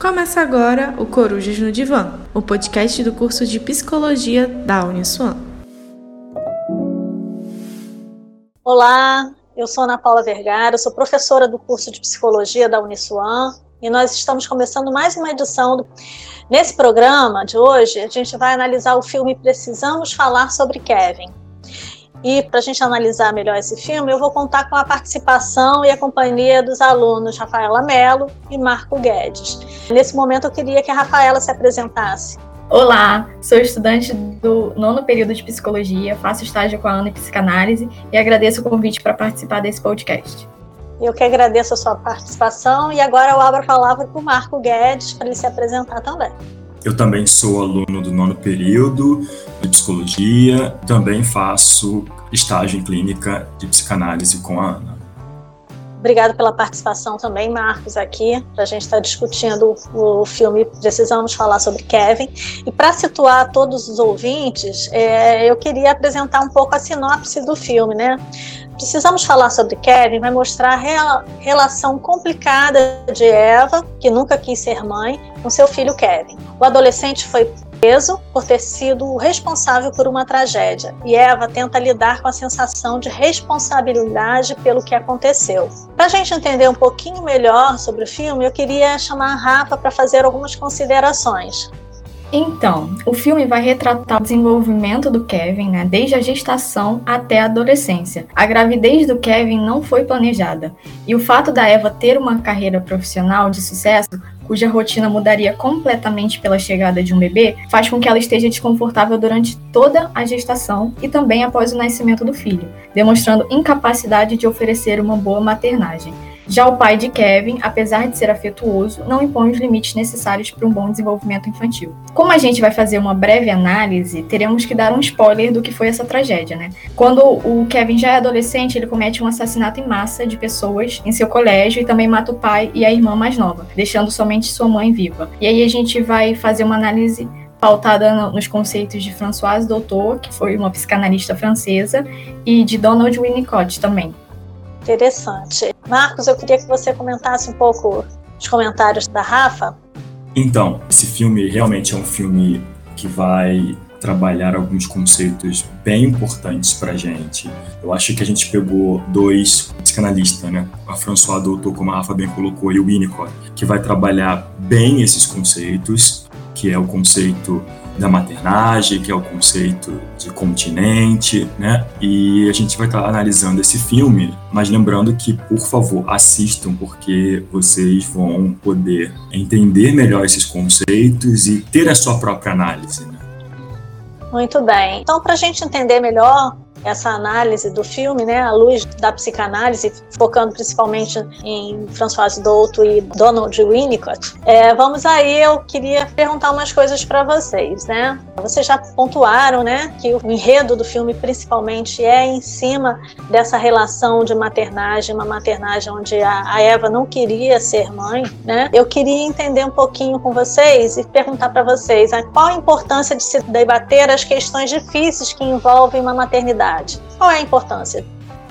Começa agora o Corujas no Divã, o podcast do curso de Psicologia da Uniswan. Olá, eu sou Ana Paula Vergara, sou professora do curso de Psicologia da Uniswan e nós estamos começando mais uma edição. Do... Nesse programa de hoje, a gente vai analisar o filme Precisamos Falar sobre Kevin, e para a gente analisar melhor esse filme, eu vou contar com a participação e a companhia dos alunos Rafaela Mello e Marco Guedes. Nesse momento, eu queria que a Rafaela se apresentasse. Olá, sou estudante do nono período de psicologia, faço estágio com a Ana em psicanálise e agradeço o convite para participar desse podcast. Eu que agradeço a sua participação e agora eu abro a palavra para o Marco Guedes para ele se apresentar também. Eu também sou aluno do nono período de psicologia, também faço estágio em clínica de psicanálise com a Ana. Obrigada pela participação também, Marcos, aqui, para a gente estar tá discutindo o filme Precisamos Falar sobre Kevin. E para situar todos os ouvintes, é, eu queria apresentar um pouco a sinopse do filme, né? Precisamos falar sobre Kevin, vai mostrar a relação complicada de Eva, que nunca quis ser mãe, com seu filho Kevin. O adolescente foi preso por ter sido o responsável por uma tragédia, e Eva tenta lidar com a sensação de responsabilidade pelo que aconteceu. Para a gente entender um pouquinho melhor sobre o filme, eu queria chamar a Rafa para fazer algumas considerações. Então, o filme vai retratar o desenvolvimento do Kevin, né, desde a gestação até a adolescência. A gravidez do Kevin não foi planejada, e o fato da Eva ter uma carreira profissional de sucesso, cuja rotina mudaria completamente pela chegada de um bebê, faz com que ela esteja desconfortável durante toda a gestação e também após o nascimento do filho, demonstrando incapacidade de oferecer uma boa maternagem. Já o pai de Kevin, apesar de ser afetuoso, não impõe os limites necessários para um bom desenvolvimento infantil. Como a gente vai fazer uma breve análise, teremos que dar um spoiler do que foi essa tragédia, né? Quando o Kevin já é adolescente, ele comete um assassinato em massa de pessoas em seu colégio e também mata o pai e a irmã mais nova, deixando somente sua mãe viva. E aí a gente vai fazer uma análise pautada nos conceitos de Françoise Doutor, que foi uma psicanalista francesa, e de Donald Winnicott também. Interessante. Marcos, eu queria que você comentasse um pouco os comentários da Rafa. Então, esse filme realmente é um filme que vai trabalhar alguns conceitos bem importantes para gente. Eu acho que a gente pegou dois psicanalistas, né? A François Doutor, como a Rafa bem colocou, e o Winnicott, que vai trabalhar bem esses conceitos, que é o conceito da maternagem, que é o conceito de continente, né? E a gente vai estar analisando esse filme, mas lembrando que, por favor, assistam, porque vocês vão poder entender melhor esses conceitos e ter a sua própria análise. Né? Muito bem. Então, para a gente entender melhor essa análise do filme, né, à luz da psicanálise, focando principalmente em François Douto e Donald Winnicott, é, vamos aí, eu queria perguntar umas coisas para vocês, né? Vocês já pontuaram, né, que o enredo do filme principalmente é em cima dessa relação de maternagem, uma maternagem onde a, a Eva não queria ser mãe, né? Eu queria entender um pouquinho com vocês e perguntar para vocês né, qual a importância de se debater as questões difíceis que envolvem uma maternidade maternidade? Qual é a importância?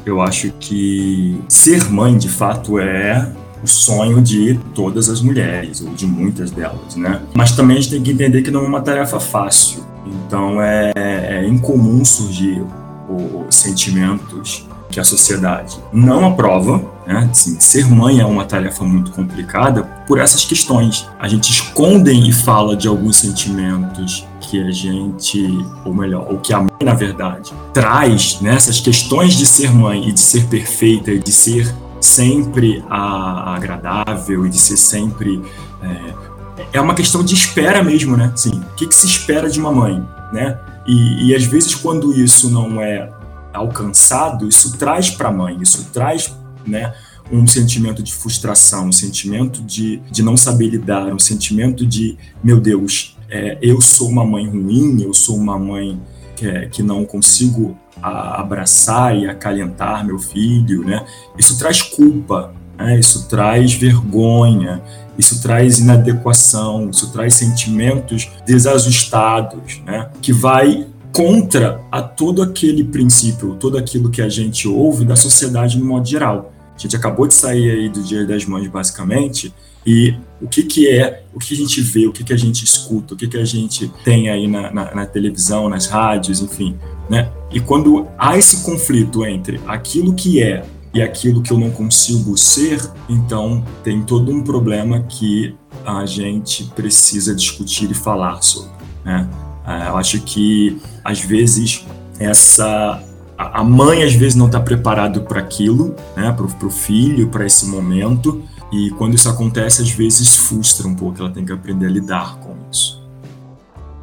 Eu acho que ser mãe, de fato, é o sonho de todas as mulheres, ou de muitas delas, né? Mas também a gente tem que entender que não é uma tarefa fácil. Então é, é incomum surgir os sentimentos que a sociedade não aprova, né? Assim, ser mãe é uma tarefa muito complicada por essas questões. A gente esconde e fala de alguns sentimentos que a gente, ou melhor, o que a mãe, na verdade, traz nessas questões de ser mãe e de ser perfeita e de ser sempre a, agradável e de ser sempre. É, é uma questão de espera mesmo, né? Sim, o que, que se espera de uma mãe, né? E, e às vezes, quando isso não é alcançado, isso traz para a mãe, isso traz, né? um sentimento de frustração, um sentimento de, de não saber lidar, um sentimento de, meu Deus, é, eu sou uma mãe ruim, eu sou uma mãe que, é, que não consigo a, abraçar e acalentar meu filho, né? Isso traz culpa, né? isso traz vergonha, isso traz inadequação, isso traz sentimentos desajustados, né? Que vai contra a todo aquele princípio, todo aquilo que a gente ouve da sociedade no modo geral. A gente acabou de sair aí do Dia das Mães, basicamente, e o que, que é, o que a gente vê, o que, que a gente escuta, o que, que a gente tem aí na, na, na televisão, nas rádios, enfim. Né? E quando há esse conflito entre aquilo que é e aquilo que eu não consigo ser, então tem todo um problema que a gente precisa discutir e falar sobre. Né? É, eu acho que às vezes essa a mãe às vezes não está preparado para aquilo, né, para o filho, para esse momento, e quando isso acontece, às vezes frustra um pouco, ela tem que aprender a lidar com isso.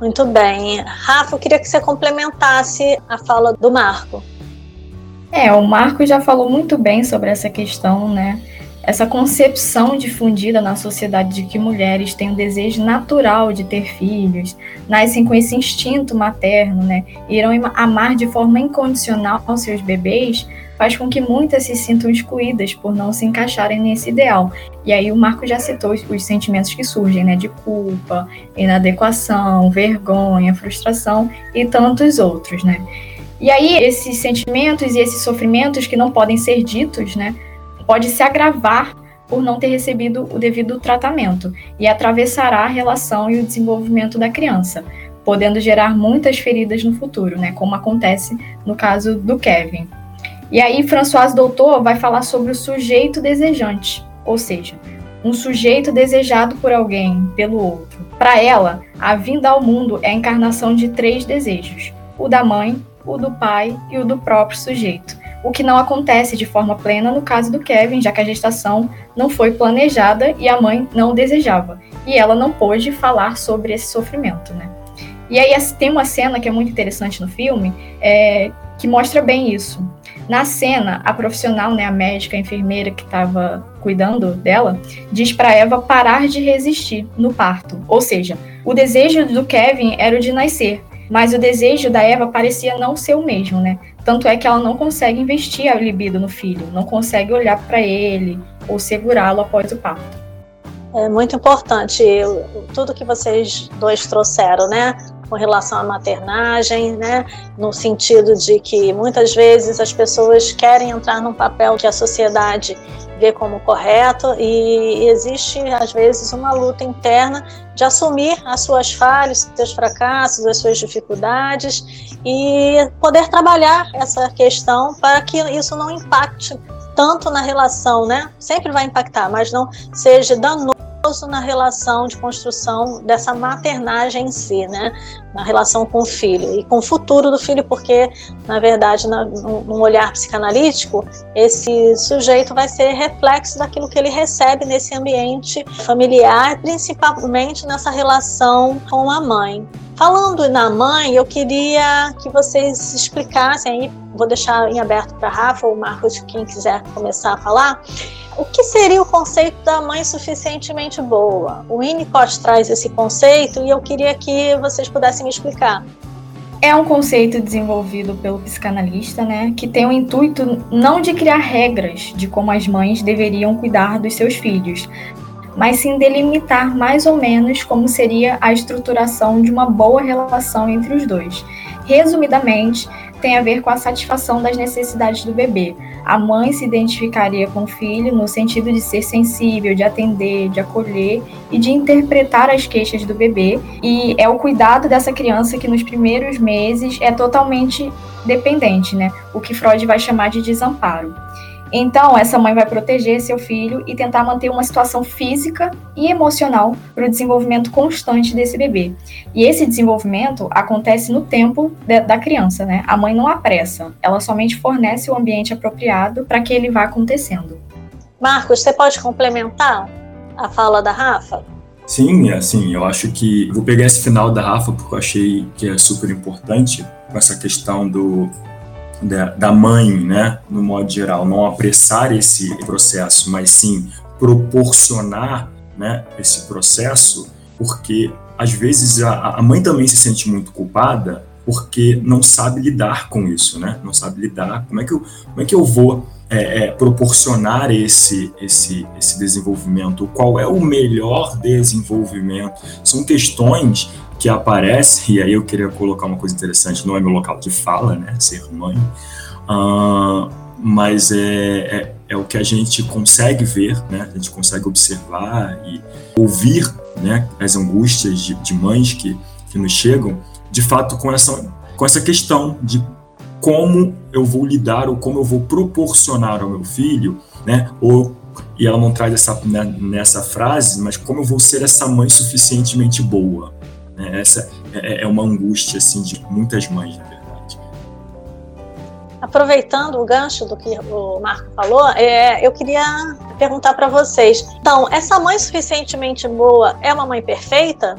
Muito bem. Rafa, eu queria que você complementasse a fala do Marco. É, o Marco já falou muito bem sobre essa questão, né? Essa concepção difundida na sociedade de que mulheres têm o desejo natural de ter filhos, nascem com esse instinto materno, né, irão amar de forma incondicional aos seus bebês, faz com que muitas se sintam excluídas por não se encaixarem nesse ideal. E aí o Marco já citou os sentimentos que surgem, né, de culpa, inadequação, vergonha, frustração e tantos outros, né. E aí esses sentimentos e esses sofrimentos que não podem ser ditos, né, pode se agravar por não ter recebido o devido tratamento e atravessará a relação e o desenvolvimento da criança, podendo gerar muitas feridas no futuro, né, como acontece no caso do Kevin. E aí Françoise Doutor vai falar sobre o sujeito desejante, ou seja, um sujeito desejado por alguém, pelo outro. Para ela, a vinda ao mundo é a encarnação de três desejos: o da mãe, o do pai e o do próprio sujeito o que não acontece de forma plena no caso do Kevin, já que a gestação não foi planejada e a mãe não desejava, e ela não pôde falar sobre esse sofrimento, né? E aí tem uma cena que é muito interessante no filme, é, que mostra bem isso. Na cena, a profissional, né, a médica, a enfermeira que estava cuidando dela, diz para Eva parar de resistir no parto. Ou seja, o desejo do Kevin era o de nascer, mas o desejo da Eva parecia não ser o mesmo, né? Tanto é que ela não consegue investir a libido no filho, não consegue olhar para ele ou segurá-lo após o parto. É muito importante tudo que vocês dois trouxeram, né? Com relação à maternagem, né? No sentido de que muitas vezes as pessoas querem entrar num papel que a sociedade vê como correto e existe às vezes uma luta interna de assumir as suas falhas, seus fracassos, as suas dificuldades e poder trabalhar essa questão para que isso não impacte tanto na relação, né? Sempre vai impactar, mas não seja danoso na relação de construção dessa maternagem em si, né? Na relação com o filho e com o futuro do filho, porque, na verdade, na, num olhar psicanalítico, esse sujeito vai ser reflexo daquilo que ele recebe nesse ambiente familiar, principalmente nessa relação com a mãe. Falando na mãe, eu queria que vocês explicassem aí, vou deixar em aberto para Rafa ou Marcos, quem quiser começar a falar, o que seria o conceito da mãe suficientemente boa? O Winnicott traz esse conceito e eu queria que vocês pudessem me explicar. É um conceito desenvolvido pelo psicanalista, né, que tem o intuito não de criar regras de como as mães deveriam cuidar dos seus filhos, mas sim delimitar mais ou menos como seria a estruturação de uma boa relação entre os dois. Resumidamente, tem a ver com a satisfação das necessidades do bebê. A mãe se identificaria com o filho no sentido de ser sensível, de atender, de acolher e de interpretar as queixas do bebê. E é o cuidado dessa criança que nos primeiros meses é totalmente dependente, né? O que Freud vai chamar de desamparo. Então, essa mãe vai proteger seu filho e tentar manter uma situação física e emocional para o desenvolvimento constante desse bebê. E esse desenvolvimento acontece no tempo de, da criança, né? A mãe não apressa, ela somente fornece o ambiente apropriado para que ele vá acontecendo. Marcos, você pode complementar a fala da Rafa? Sim, assim, eu acho que vou pegar esse final da Rafa porque eu achei que é super importante com essa questão do da, da mãe, né, no modo geral, não apressar esse processo, mas sim proporcionar né, esse processo, porque às vezes a, a mãe também se sente muito culpada porque não sabe lidar com isso, né? Não sabe lidar. Como é que eu, como é que eu vou é, é, proporcionar esse, esse, esse desenvolvimento? Qual é o melhor desenvolvimento? São questões que aparece, e aí eu queria colocar uma coisa interessante, não é meu local de fala, né, ser mãe, uh, mas é, é, é o que a gente consegue ver, né? A gente consegue observar e ouvir, né? As angústias de, de mães que, que nos chegam, de fato, com essa, com essa questão de como eu vou lidar ou como eu vou proporcionar ao meu filho, né? Ou e ela não traz essa né, nessa frase, mas como eu vou ser essa mãe suficientemente boa? Né? Essa é, é, uma angústia assim de muitas mães, na verdade. Aproveitando o gancho do que o Marco falou, é, eu queria perguntar para vocês. Então, essa mãe suficientemente boa é uma mãe perfeita?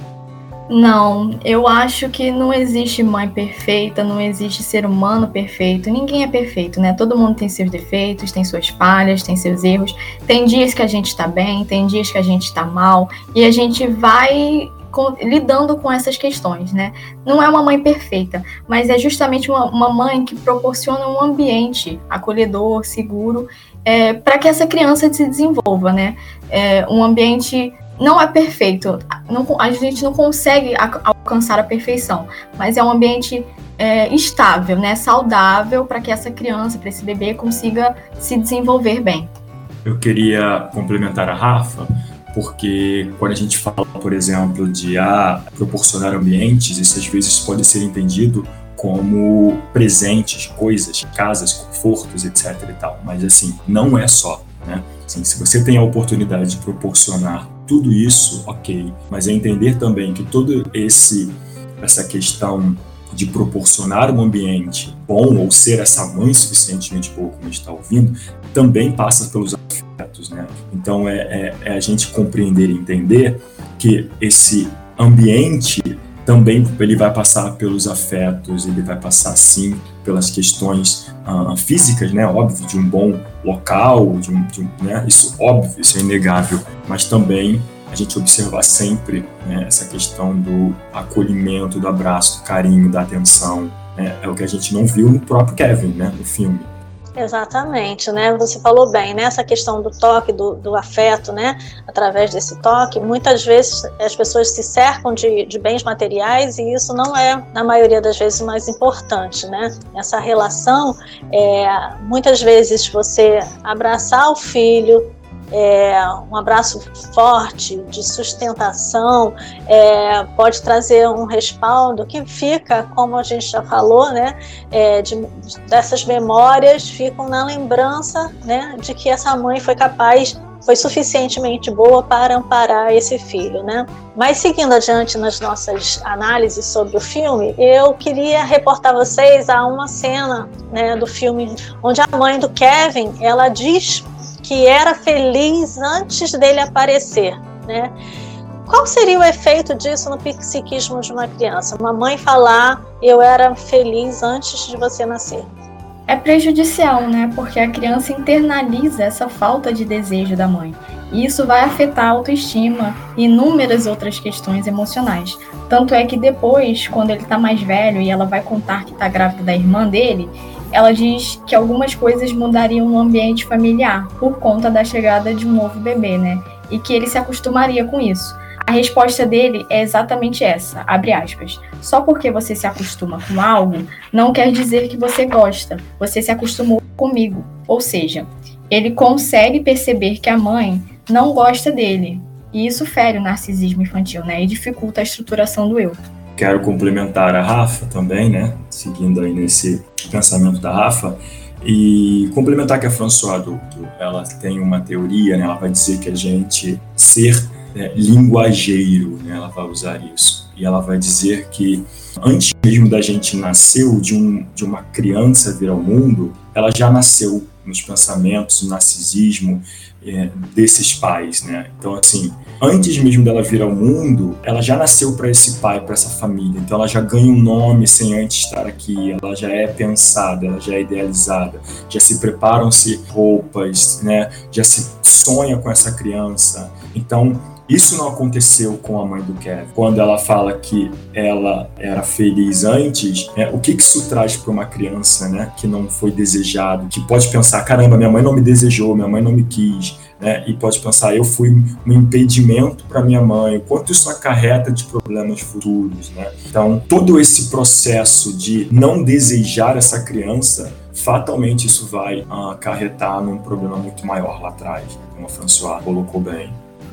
Não, eu acho que não existe mãe perfeita, não existe ser humano perfeito, ninguém é perfeito, né? Todo mundo tem seus defeitos, tem suas falhas, tem seus erros. Tem dias que a gente está bem, tem dias que a gente está mal, e a gente vai com, lidando com essas questões, né? Não é uma mãe perfeita, mas é justamente uma, uma mãe que proporciona um ambiente acolhedor, seguro, é, para que essa criança se desenvolva, né? É, um ambiente não é perfeito, não, a gente não consegue alcançar a perfeição, mas é um ambiente é, estável, né, saudável para que essa criança, para esse bebê consiga se desenvolver bem. Eu queria complementar a Rafa, porque quando a gente fala, por exemplo, de ah, proporcionar ambientes, isso às vezes pode ser entendido como presentes, coisas, casas, confortos, etc. e tal. Mas assim, não é só, né? Assim, se você tem a oportunidade de proporcionar tudo isso, ok, mas é entender também que todo esse essa questão de proporcionar um ambiente bom ou ser essa mãe suficientemente boa, como a gente está ouvindo, também passa pelos afetos, né? Então é, é, é a gente compreender e entender que esse ambiente também ele vai passar pelos afetos, ele vai passar sim pelas questões uh, físicas, né, óbvio, de um bom local, de um, de um, né, isso óbvio, isso é inegável, mas também a gente observar sempre né, essa questão do acolhimento, do abraço, do carinho, da atenção, né, é o que a gente não viu no próprio Kevin, né, no filme. Exatamente, né? Você falou bem, né? Essa questão do toque, do, do afeto, né? Através desse toque, muitas vezes as pessoas se cercam de, de bens materiais e isso não é, na maioria das vezes, o mais importante, né? Essa relação, é, muitas vezes você abraçar o filho, é, um abraço forte de sustentação, é, pode trazer um respaldo que fica, como a gente já falou, né, é, de, dessas memórias ficam na lembrança né, de que essa mãe foi capaz foi suficientemente boa para amparar esse filho, né? Mas seguindo adiante nas nossas análises sobre o filme, eu queria reportar vocês a uma cena, né, do filme onde a mãe do Kevin, ela diz que era feliz antes dele aparecer, né? Qual seria o efeito disso no psiquismo de uma criança? Uma mãe falar eu era feliz antes de você nascer. É prejudicial, né? Porque a criança internaliza essa falta de desejo da mãe. E isso vai afetar a autoestima e inúmeras outras questões emocionais. Tanto é que depois, quando ele está mais velho e ela vai contar que está grávida da irmã dele, ela diz que algumas coisas mudariam no ambiente familiar por conta da chegada de um novo bebê, né? E que ele se acostumaria com isso. A resposta dele é exatamente essa, abre aspas. Só porque você se acostuma com algo, não quer dizer que você gosta. Você se acostumou comigo. Ou seja, ele consegue perceber que a mãe não gosta dele. E isso fere o narcisismo infantil, né? E dificulta a estruturação do eu. Quero complementar a Rafa também, né? Seguindo aí nesse pensamento da Rafa. E complementar que a François Douto, ela tem uma teoria, né? Ela vai dizer que a gente ser é, linguageiro, né? Ela vai usar isso. E ela vai dizer que antes mesmo da gente nascer, de, um, de uma criança vir ao mundo, ela já nasceu nos pensamentos, no narcisismo é, desses pais, né? Então, assim, antes mesmo dela vir ao mundo, ela já nasceu para esse pai, para essa família. Então, ela já ganha um nome sem antes estar aqui. Ela já é pensada, ela já é idealizada. Já se preparam-se roupas, né? Já se sonha com essa criança. Então, isso não aconteceu com a mãe do Kevin. Quando ela fala que ela era feliz antes, né, o que, que isso traz para uma criança né, que não foi desejado, que pode pensar: caramba, minha mãe não me desejou, minha mãe não me quis. Né, e pode pensar: eu fui um impedimento para minha mãe, o quanto isso acarreta de problemas futuros. Né? Então, todo esse processo de não desejar essa criança fatalmente isso vai acarretar num problema muito maior lá atrás, né? como a François colocou bem.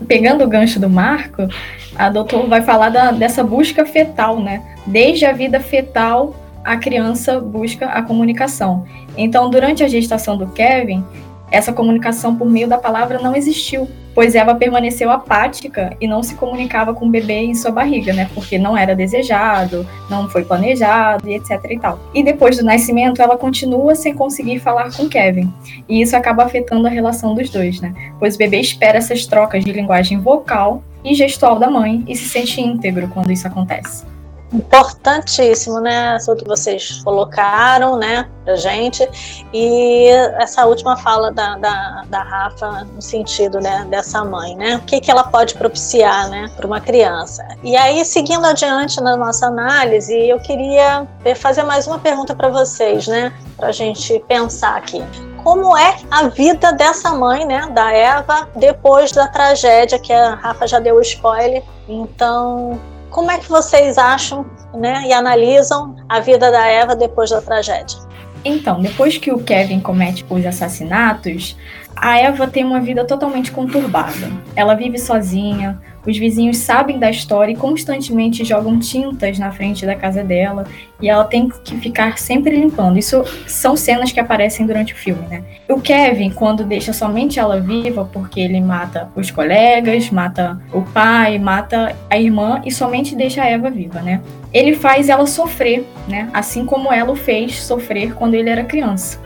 Pegando o gancho do Marco, a doutora vai falar da, dessa busca fetal, né? Desde a vida fetal, a criança busca a comunicação. Então, durante a gestação do Kevin, essa comunicação por meio da palavra não existiu pois Eva permaneceu apática e não se comunicava com o bebê em sua barriga, né? Porque não era desejado, não foi planejado e etc e tal. E depois do nascimento, ela continua sem conseguir falar com Kevin. E isso acaba afetando a relação dos dois, né? Pois o bebê espera essas trocas de linguagem vocal e gestual da mãe e se sente íntegro quando isso acontece importantíssimo, né? Tudo que vocês colocaram, né, pra gente. E essa última fala da, da, da Rafa no sentido, né, dessa mãe, né? O que, que ela pode propiciar, né, para uma criança. E aí, seguindo adiante na nossa análise, eu queria fazer mais uma pergunta para vocês, né, para a gente pensar aqui como é a vida dessa mãe, né, da Eva, depois da tragédia, que a Rafa já deu o spoiler. Então, como é que vocês acham né, e analisam a vida da Eva depois da tragédia? Então, depois que o Kevin comete os assassinatos, a Eva tem uma vida totalmente conturbada. Ela vive sozinha, os vizinhos sabem da história e constantemente jogam tintas na frente da casa dela e ela tem que ficar sempre limpando. Isso são cenas que aparecem durante o filme, né? O Kevin, quando deixa somente ela viva, porque ele mata os colegas, mata o pai, mata a irmã e somente deixa a Eva viva, né? Ele faz ela sofrer, né? Assim como ela o fez sofrer quando ele era criança.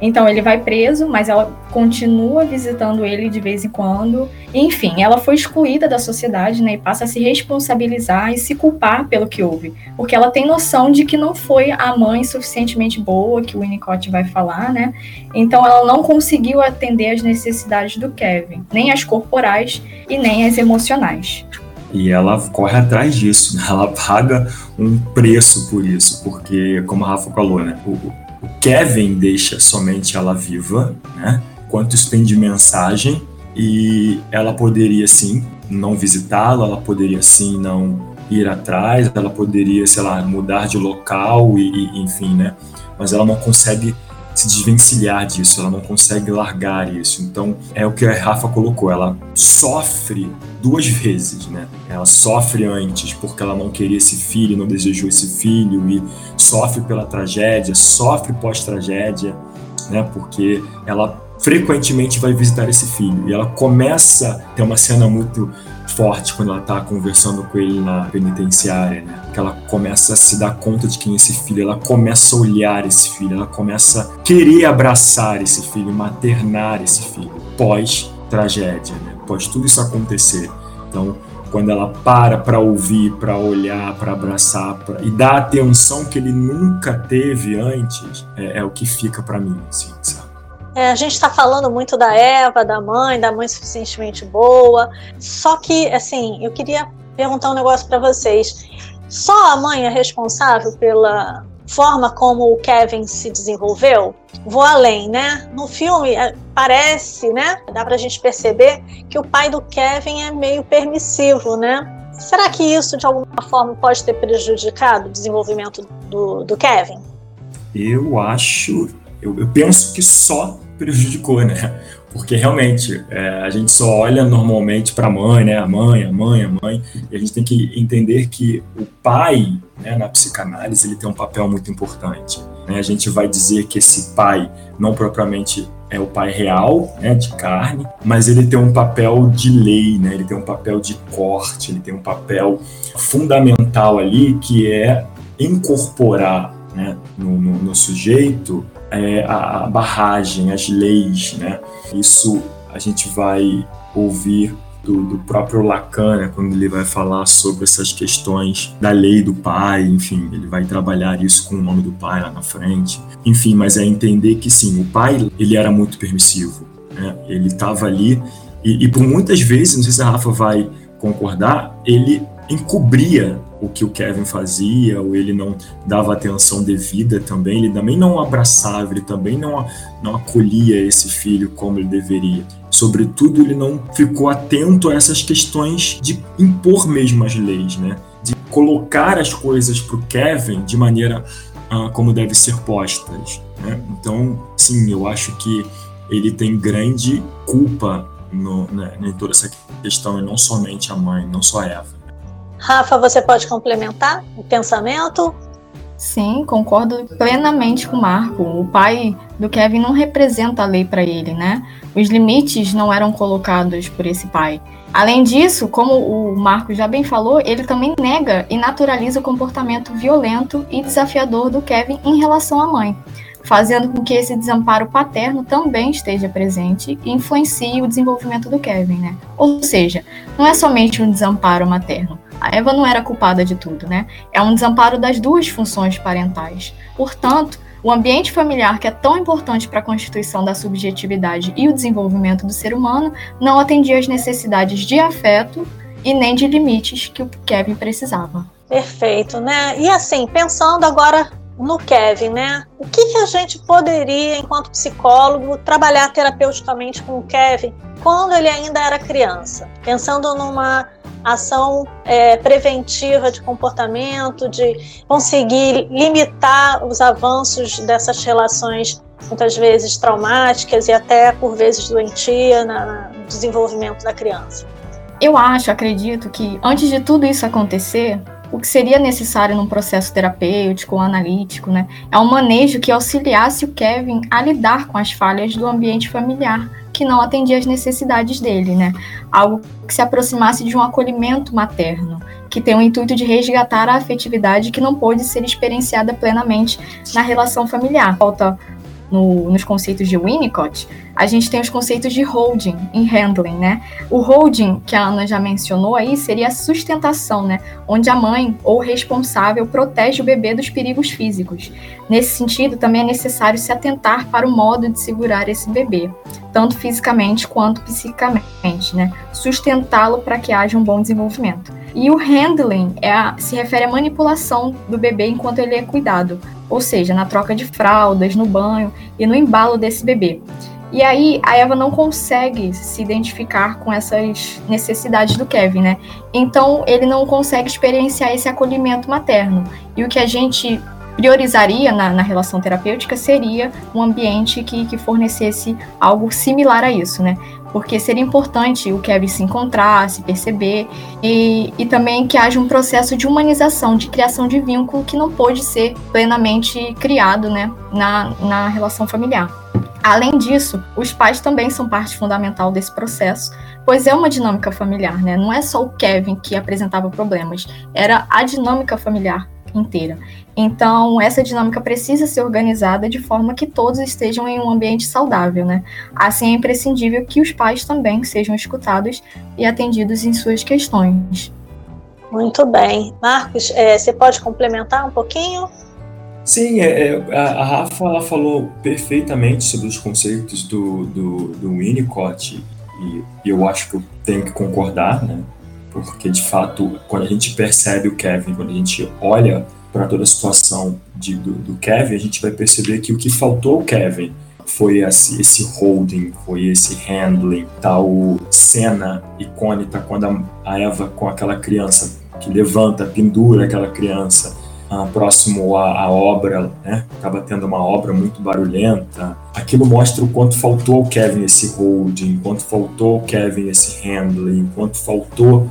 Então ele vai preso, mas ela continua visitando ele de vez em quando. Enfim, ela foi excluída da sociedade, né, e passa a se responsabilizar e se culpar pelo que houve, porque ela tem noção de que não foi a mãe suficientemente boa, que o Winnicott vai falar, né? Então ela não conseguiu atender às necessidades do Kevin, nem as corporais e nem as emocionais. E ela corre atrás disso, né? ela paga um preço por isso, porque, como a Rafa falou, né? Kevin deixa somente ela viva, né? Quanto isso tem de mensagem e ela poderia sim não visitá-la, ela poderia sim não ir atrás, ela poderia, sei lá, mudar de local e, e enfim, né? Mas ela não consegue se desvencilhar disso, ela não consegue largar isso. Então, é o que a Rafa colocou, ela sofre duas vezes, né? Ela sofre antes porque ela não queria esse filho, não desejou esse filho e sofre pela tragédia, sofre pós-tragédia, né? Porque ela frequentemente vai visitar esse filho e ela começa tem uma cena muito forte quando ela está conversando com ele na penitenciária, né? Que ela começa a se dar conta de quem é esse filho, ela começa a olhar esse filho, ela começa a querer abraçar esse filho, maternar esse filho, pós tragédia, né? Pós tudo isso acontecer. Então, quando ela para para ouvir, para olhar, para abraçar pra... e dar atenção que ele nunca teve antes, é, é o que fica para mim, assim? É, a gente está falando muito da Eva, da mãe, da mãe suficientemente boa. Só que, assim, eu queria perguntar um negócio para vocês. Só a mãe é responsável pela forma como o Kevin se desenvolveu? Vou além, né? No filme é, parece, né? Dá para a gente perceber que o pai do Kevin é meio permissivo, né? Será que isso de alguma forma pode ter prejudicado o desenvolvimento do, do Kevin? Eu acho, eu, eu penso que só prejudicou, né? Porque realmente é, a gente só olha normalmente para a mãe, né? A mãe, a mãe, a mãe, e a gente tem que entender que o pai, né, na psicanálise, ele tem um papel muito importante. Né? A gente vai dizer que esse pai não propriamente é o pai real, né, de carne, mas ele tem um papel de lei, né? Ele tem um papel de corte, ele tem um papel fundamental ali que é incorporar né, no, no, no sujeito é, a, barragem, as leis, né? Isso a gente vai ouvir do, do, próprio Lacan, né, quando ele vai falar sobre essas questões da lei do pai, enfim, ele vai trabalhar isso com o nome do pai lá na frente. Enfim, mas é entender que sim, o pai ele era muito permissivo, né? ele estava ali e, e por muitas vezes, não sei se a Rafa vai concordar, ele encobria o que o Kevin fazia, ou ele não dava atenção devida também, ele também não abraçava, ele também não, não acolhia esse filho como ele deveria. Sobretudo, ele não ficou atento a essas questões de impor mesmo as leis, né? De colocar as coisas para o Kevin de maneira ah, como devem ser postas. Né? Então, sim, eu acho que ele tem grande culpa no, né, em toda essa questão, e não somente a mãe, não só Eva. Rafa, você pode complementar o pensamento? Sim, concordo plenamente com o Marco. O pai do Kevin não representa a lei para ele, né? Os limites não eram colocados por esse pai. Além disso, como o Marco já bem falou, ele também nega e naturaliza o comportamento violento e desafiador do Kevin em relação à mãe, fazendo com que esse desamparo paterno também esteja presente e influencie o desenvolvimento do Kevin, né? Ou seja, não é somente um desamparo materno, a Eva não era culpada de tudo, né? É um desamparo das duas funções parentais. Portanto, o ambiente familiar, que é tão importante para a constituição da subjetividade e o desenvolvimento do ser humano, não atendia às necessidades de afeto e nem de limites que o Kevin precisava. Perfeito, né? E assim, pensando agora no Kevin, né? O que, que a gente poderia, enquanto psicólogo, trabalhar terapeuticamente com o Kevin quando ele ainda era criança? Pensando numa ação é, preventiva de comportamento, de conseguir limitar os avanços dessas relações muitas vezes traumáticas e até por vezes doentia no desenvolvimento da criança. Eu acho, acredito que antes de tudo isso acontecer, o que seria necessário num processo terapêutico ou analítico, né, é um manejo que auxiliasse o Kevin a lidar com as falhas do ambiente familiar, que não atendia às necessidades dele, né? Algo que se aproximasse de um acolhimento materno, que tem o intuito de resgatar a afetividade que não pôde ser experienciada plenamente na relação familiar. Falta no, nos conceitos de Winnicott, a gente tem os conceitos de holding em handling, né? O holding, que a Ana já mencionou aí, seria a sustentação, né? Onde a mãe ou responsável protege o bebê dos perigos físicos. Nesse sentido, também é necessário se atentar para o modo de segurar esse bebê, tanto fisicamente quanto psicicamente, né? Sustentá-lo para que haja um bom desenvolvimento. E o handling é a, se refere à manipulação do bebê enquanto ele é cuidado, ou seja, na troca de fraldas, no banho e no embalo desse bebê. E aí a Eva não consegue se identificar com essas necessidades do Kevin, né? Então ele não consegue experienciar esse acolhimento materno. E o que a gente priorizaria na, na relação terapêutica seria um ambiente que, que fornecesse algo similar a isso, né? porque seria importante o Kevin se encontrar, se perceber e, e também que haja um processo de humanização, de criação de vínculo que não pode ser plenamente criado né, na, na relação familiar. Além disso, os pais também são parte fundamental desse processo, pois é uma dinâmica familiar, né? Não é só o Kevin que apresentava problemas, era a dinâmica familiar inteira. Então, essa dinâmica precisa ser organizada de forma que todos estejam em um ambiente saudável, né? Assim, é imprescindível que os pais também sejam escutados e atendidos em suas questões. Muito bem. Marcos, é, você pode complementar um pouquinho? Sim, é, é, a, Rafa ela falou perfeitamente sobre os conceitos do, do, do Winnicott e, e eu acho que eu tenho que concordar, né? Porque, de fato, quando a gente percebe o Kevin, quando a gente olha para toda a situação de, do, do, Kevin, a gente vai perceber que o que faltou ao Kevin foi esse, esse holding, foi esse handling, tal cena icônica quando a, a Eva com aquela criança que levanta, pendura aquela criança uh, próximo à, à, obra, né? Acaba tendo uma obra muito barulhenta. Aquilo mostra o quanto faltou ao Kevin esse holding, quanto faltou ao Kevin esse handling, quanto faltou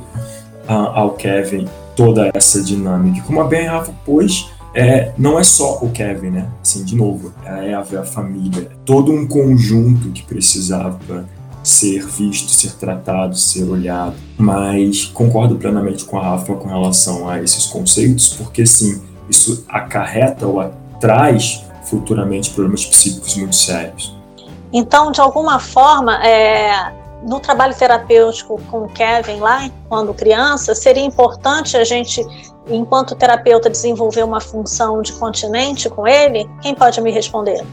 uh, ao Kevin toda essa dinâmica. Como a Ben Rafa pôs, é, não é só o Kevin, né? Assim, de novo, é a Eva, a família, todo um conjunto que precisava ser visto, ser tratado, ser olhado. Mas concordo plenamente com a Rafa com relação a esses conceitos, porque sim, isso acarreta ou traz futuramente problemas psíquicos muito sérios. Então, de alguma forma, é, no trabalho terapêutico com o Kevin lá, quando criança, seria importante a gente, enquanto terapeuta, desenvolver uma função de continente com ele? Quem pode me responder?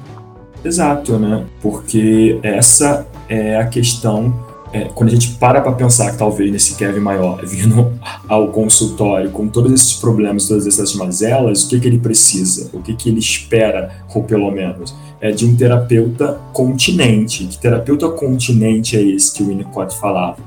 Exato, né? Porque essa é a questão. É, quando a gente para para pensar que talvez nesse Kevin maior vindo ao consultório com todos esses problemas, todas essas mazelas, o que, que ele precisa? O que, que ele espera, ou pelo menos? é, de um terapeuta continente. Que terapeuta continente é esse que o Winnicott falava?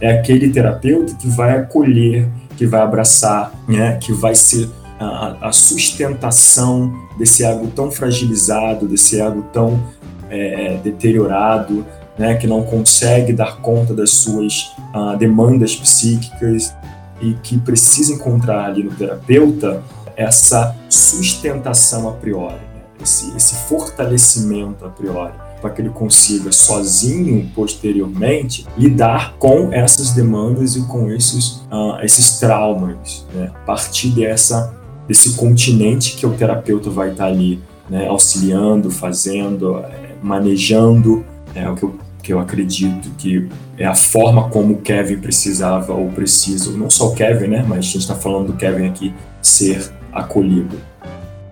É aquele terapeuta que vai acolher, que vai abraçar, né, que vai ser a, a sustentação desse ego tão fragilizado, desse ego tão é, deteriorado, né, que não consegue dar conta das suas uh, demandas psíquicas e que precisa encontrar ali no terapeuta essa sustentação a priori, né, esse, esse fortalecimento a priori, para que ele consiga sozinho, posteriormente, lidar com essas demandas e com esses, uh, esses traumas, né, a partir dessa, desse continente que o terapeuta vai estar ali né, auxiliando, fazendo, é, manejando, é o que eu que eu acredito que é a forma como o Kevin precisava ou precisa, não só o Kevin, né, mas a gente está falando do Kevin aqui, ser acolhido.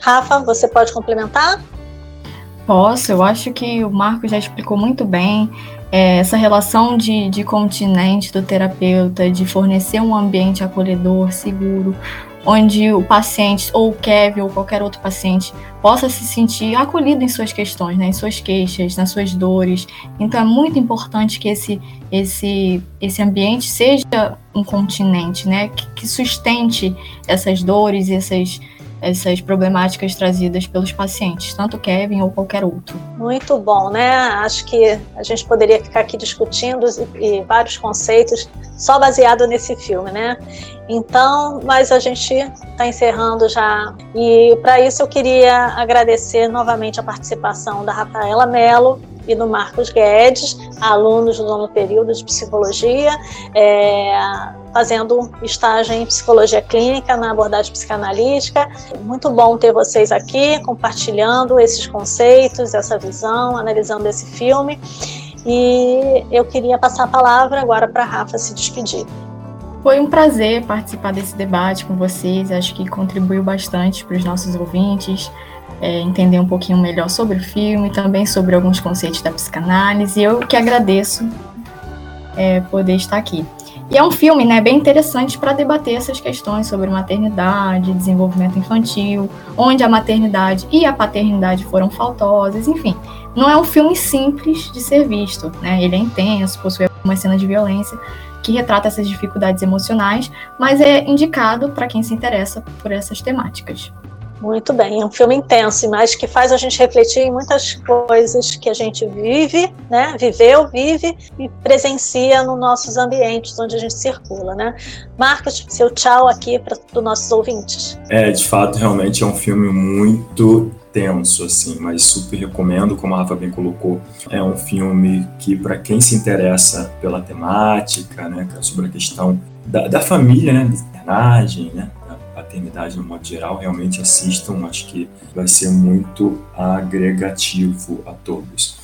Rafa, você pode complementar? Posso, eu acho que o Marco já explicou muito bem é, essa relação de, de continente do terapeuta, de fornecer um ambiente acolhedor, seguro, onde o paciente, ou o Kevin, ou qualquer outro paciente, possa se sentir acolhido em suas questões, né, em suas queixas, nas suas dores. Então é muito importante que esse, esse, esse ambiente seja um continente, né, que, que sustente essas dores e essas essas problemáticas trazidas pelos pacientes, tanto Kevin ou qualquer outro. Muito bom, né? Acho que a gente poderia ficar aqui discutindo e, e vários conceitos só baseado nesse filme, né? Então, mas a gente está encerrando já. E para isso eu queria agradecer novamente a participação da Rafaela Mello, e do Marcos Guedes, alunos do nono período de psicologia, é, fazendo estágio em psicologia clínica na abordagem psicanalítica. Muito bom ter vocês aqui compartilhando esses conceitos, essa visão, analisando esse filme. E eu queria passar a palavra agora para a Rafa se despedir. Foi um prazer participar desse debate com vocês. Acho que contribuiu bastante para os nossos ouvintes é, entender um pouquinho melhor sobre o filme, também sobre alguns conceitos da psicanálise. Eu que agradeço é, poder estar aqui. E é um filme né, bem interessante para debater essas questões sobre maternidade, desenvolvimento infantil, onde a maternidade e a paternidade foram faltosas, enfim. Não é um filme simples de ser visto, né? Ele é intenso, possui uma cena de violência que retrata essas dificuldades emocionais, mas é indicado para quem se interessa por essas temáticas. Muito bem, é um filme intenso, mas que faz a gente refletir em muitas coisas que a gente vive, né? Viveu, vive e presencia nos nossos ambientes onde a gente circula, né? Marcos, seu tchau aqui para os nossos ouvintes. É, de fato, realmente é um filme muito tenso, assim, mas super recomendo, como a Rafa bem colocou. É um filme que, para quem se interessa pela temática, né, sobre a questão da, da família, né, da né, paternidade no modo geral, realmente assistam, acho que vai ser muito agregativo a todos.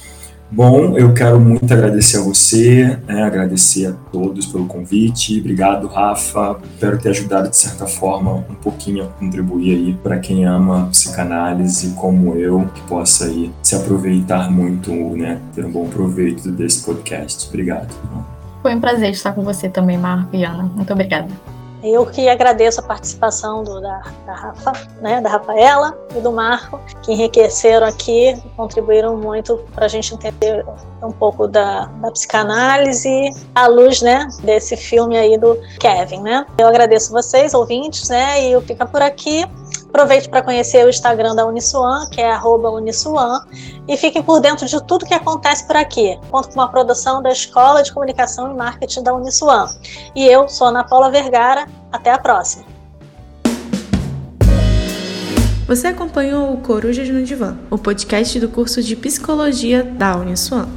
Bom, eu quero muito agradecer a você, né, agradecer a todos pelo convite. Obrigado, Rafa. Espero ter ajudado, de certa forma, um pouquinho a contribuir aí para quem ama psicanálise como eu, que possa aí se aproveitar muito, né, ter um bom proveito desse podcast. Obrigado. Foi um prazer estar com você também, Marco e Ana. Muito obrigada. Eu que agradeço a participação do, da, da, Rafa, né, da Rafaela e do Marco, que enriqueceram aqui, contribuíram muito para a gente entender um pouco da, da, psicanálise à luz, né, desse filme aí do Kevin, né. Eu agradeço vocês, ouvintes, né, e eu fico por aqui. Aproveite para conhecer o Instagram da Uniswan, que é Uniswan, e fiquem por dentro de tudo que acontece por aqui. Conto com uma produção da Escola de Comunicação e Marketing da Uniswan. E eu sou Ana Paula Vergara. Até a próxima. Você acompanhou o Corujas no Divã, o podcast do curso de Psicologia da Uniswan.